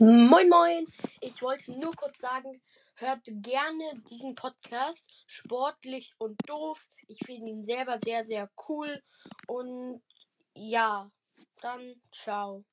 Moin Moin, ich wollte nur kurz sagen, hört gerne diesen Podcast, sportlich und doof. Ich finde ihn selber sehr, sehr cool und ja, dann ciao.